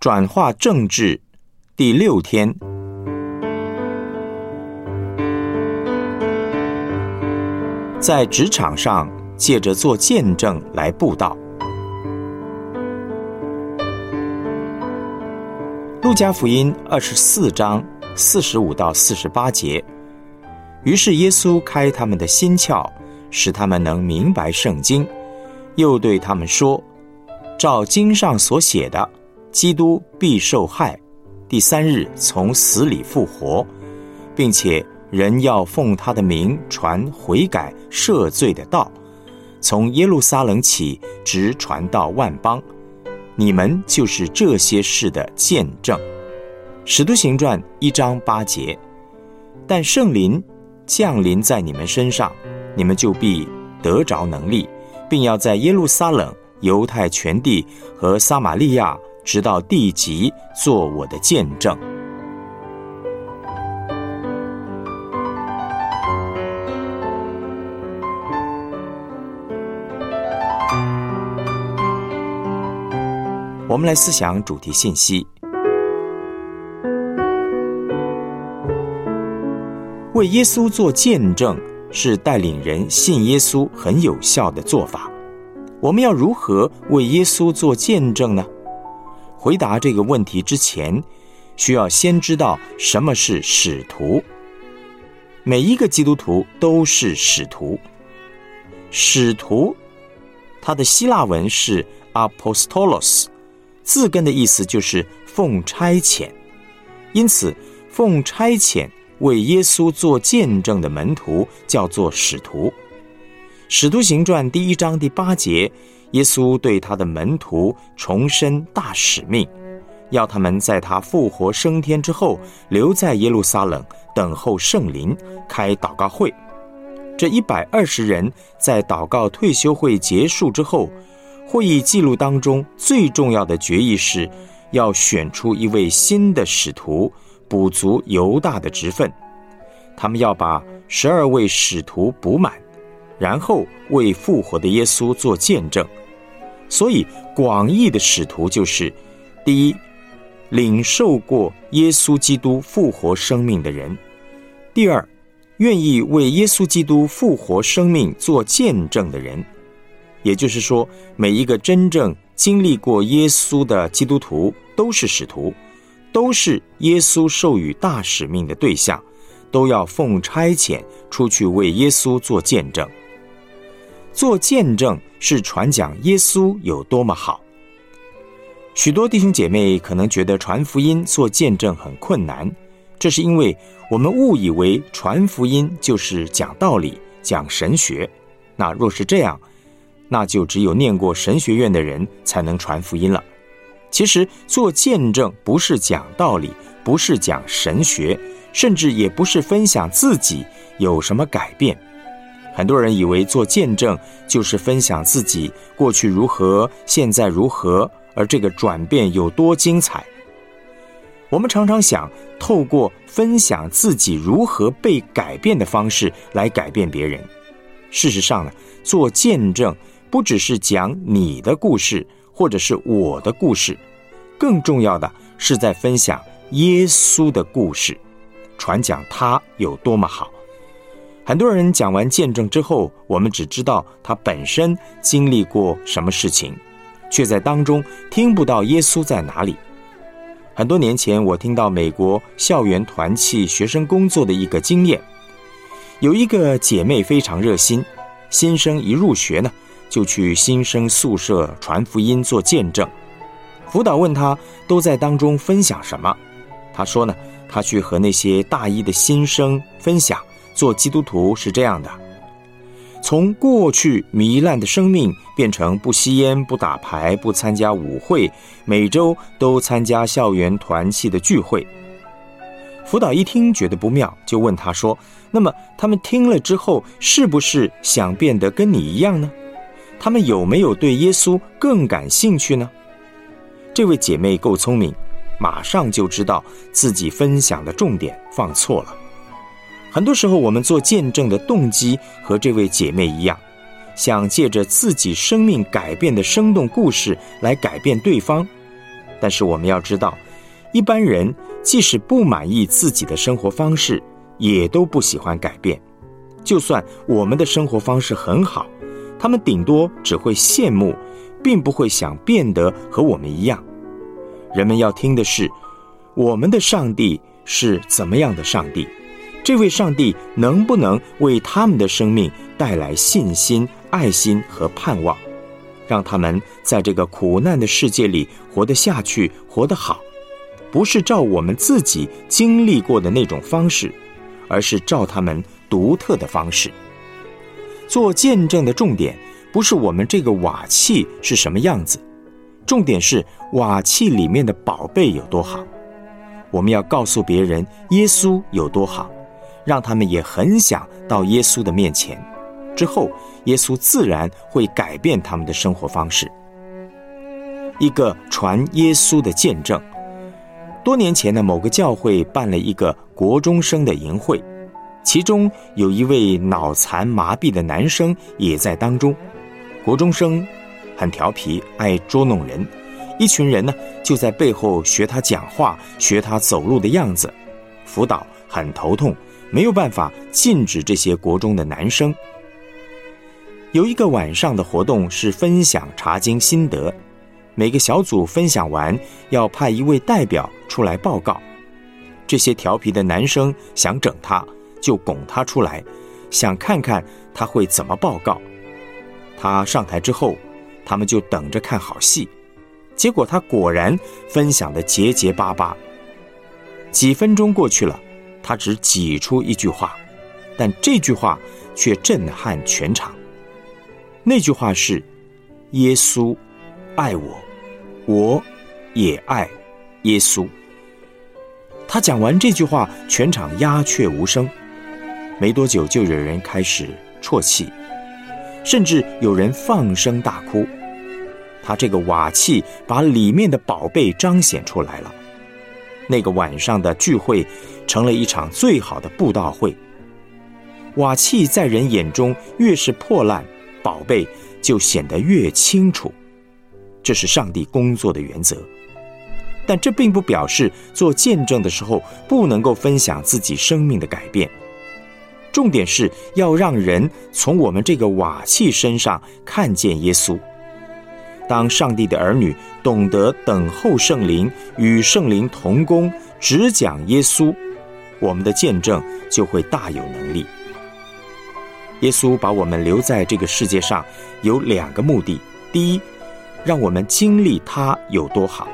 转化政治第六天，在职场上借着做见证来布道。路加福音二十四章四十五到四十八节，于是耶稣开他们的心窍，使他们能明白圣经，又对他们说：“照经上所写的。”基督必受害，第三日从死里复活，并且人要奉他的名传悔改赦罪的道，从耶路撒冷起，直传到万邦。你们就是这些事的见证。使徒行传一章八节。但圣灵降临在你们身上，你们就必得着能力，并要在耶路撒冷、犹太全地和撒玛利亚。直到地极，做我的见证。我们来思想主题信息：为耶稣做见证，是带领人信耶稣很有效的做法。我们要如何为耶稣做见证呢？回答这个问题之前，需要先知道什么是使徒。每一个基督徒都是使徒。使徒，它的希腊文是 apostolos，字根的意思就是奉差遣。因此，奉差遣为耶稣做见证的门徒叫做使徒。使徒行传第一章第八节。耶稣对他的门徒重申大使命，要他们在他复活升天之后，留在耶路撒冷等候圣灵，开祷告会。这一百二十人在祷告退休会结束之后，会议记录当中最重要的决议是，要选出一位新的使徒，补足犹大的职分。他们要把十二位使徒补满。然后为复活的耶稣做见证，所以广义的使徒就是：第一，领受过耶稣基督复活生命的人；第二，愿意为耶稣基督复活生命做见证的人。也就是说，每一个真正经历过耶稣的基督徒都是使徒，都是耶稣授予大使命的对象，都要奉差遣出去为耶稣做见证。做见证是传讲耶稣有多么好。许多弟兄姐妹可能觉得传福音做见证很困难，这是因为我们误以为传福音就是讲道理、讲神学。那若是这样，那就只有念过神学院的人才能传福音了。其实做见证不是讲道理，不是讲神学，甚至也不是分享自己有什么改变。很多人以为做见证就是分享自己过去如何，现在如何，而这个转变有多精彩。我们常常想透过分享自己如何被改变的方式来改变别人。事实上呢，做见证不只是讲你的故事或者是我的故事，更重要的是在分享耶稣的故事，传讲他有多么好。很多人讲完见证之后，我们只知道他本身经历过什么事情，却在当中听不到耶稣在哪里。很多年前，我听到美国校园团契学生工作的一个经验，有一个姐妹非常热心，新生一入学呢，就去新生宿舍传福音做见证。辅导问他都在当中分享什么，他说呢，他去和那些大一的新生分享。做基督徒是这样的：从过去糜烂的生命变成不吸烟、不打牌、不参加舞会，每周都参加校园团契的聚会。辅导一听觉得不妙，就问他说：“那么他们听了之后，是不是想变得跟你一样呢？他们有没有对耶稣更感兴趣呢？”这位姐妹够聪明，马上就知道自己分享的重点放错了。很多时候，我们做见证的动机和这位姐妹一样，想借着自己生命改变的生动故事来改变对方。但是我们要知道，一般人即使不满意自己的生活方式，也都不喜欢改变。就算我们的生活方式很好，他们顶多只会羡慕，并不会想变得和我们一样。人们要听的是，我们的上帝是怎么样的上帝？这位上帝能不能为他们的生命带来信心、爱心和盼望，让他们在这个苦难的世界里活得下去、活得好？不是照我们自己经历过的那种方式，而是照他们独特的方式。做见证的重点不是我们这个瓦器是什么样子。重点是瓦器里面的宝贝有多好，我们要告诉别人耶稣有多好，让他们也很想到耶稣的面前。之后，耶稣自然会改变他们的生活方式。一个传耶稣的见证。多年前的某个教会办了一个国中生的营会，其中有一位脑残麻痹的男生也在当中。国中生。很调皮，爱捉弄人，一群人呢就在背后学他讲话，学他走路的样子。辅导很头痛，没有办法禁止这些国中的男生。有一个晚上的活动是分享查经心得，每个小组分享完要派一位代表出来报告。这些调皮的男生想整他，就拱他出来，想看看他会怎么报告。他上台之后。他们就等着看好戏，结果他果然分享的结结巴巴。几分钟过去了，他只挤出一句话，但这句话却震撼全场。那句话是：“耶稣爱我，我也爱耶稣。”他讲完这句话，全场鸦雀无声。没多久，就有人开始啜泣，甚至有人放声大哭。他这个瓦器把里面的宝贝彰显出来了。那个晚上的聚会成了一场最好的布道会。瓦器在人眼中越是破烂，宝贝就显得越清楚。这是上帝工作的原则。但这并不表示做见证的时候不能够分享自己生命的改变。重点是要让人从我们这个瓦器身上看见耶稣。当上帝的儿女懂得等候圣灵，与圣灵同工，只讲耶稣，我们的见证就会大有能力。耶稣把我们留在这个世界上，有两个目的：第一，让我们经历他有多好；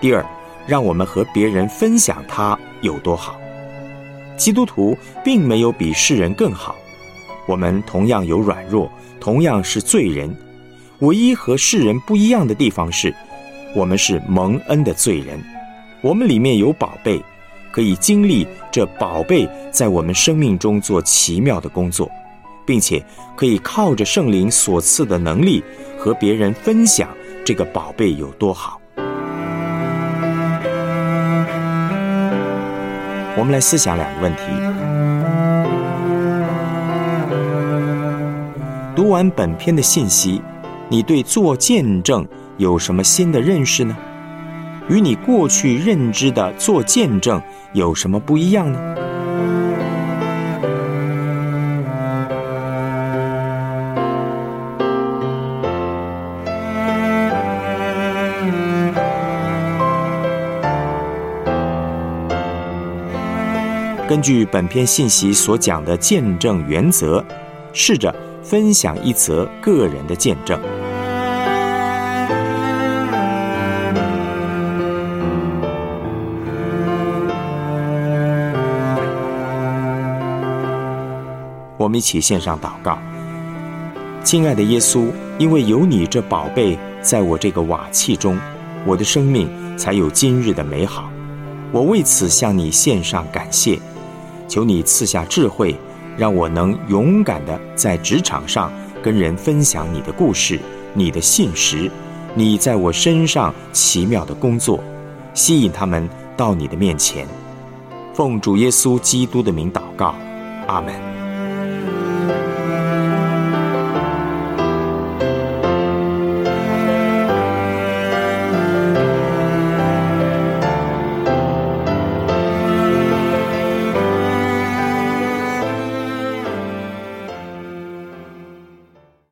第二，让我们和别人分享他有多好。基督徒并没有比世人更好，我们同样有软弱，同样是罪人。唯一和世人不一样的地方是，我们是蒙恩的罪人，我们里面有宝贝，可以经历这宝贝在我们生命中做奇妙的工作，并且可以靠着圣灵所赐的能力和别人分享这个宝贝有多好。我们来思想两个问题：读完本篇的信息。你对做见证有什么新的认识呢？与你过去认知的做见证有什么不一样呢？根据本篇信息所讲的见证原则，试着分享一则个人的见证。们一起献上祷告，亲爱的耶稣，因为有你这宝贝在我这个瓦器中，我的生命才有今日的美好。我为此向你献上感谢，求你赐下智慧，让我能勇敢的在职场上跟人分享你的故事、你的信实，你在我身上奇妙的工作，吸引他们到你的面前。奉主耶稣基督的名祷告，阿门。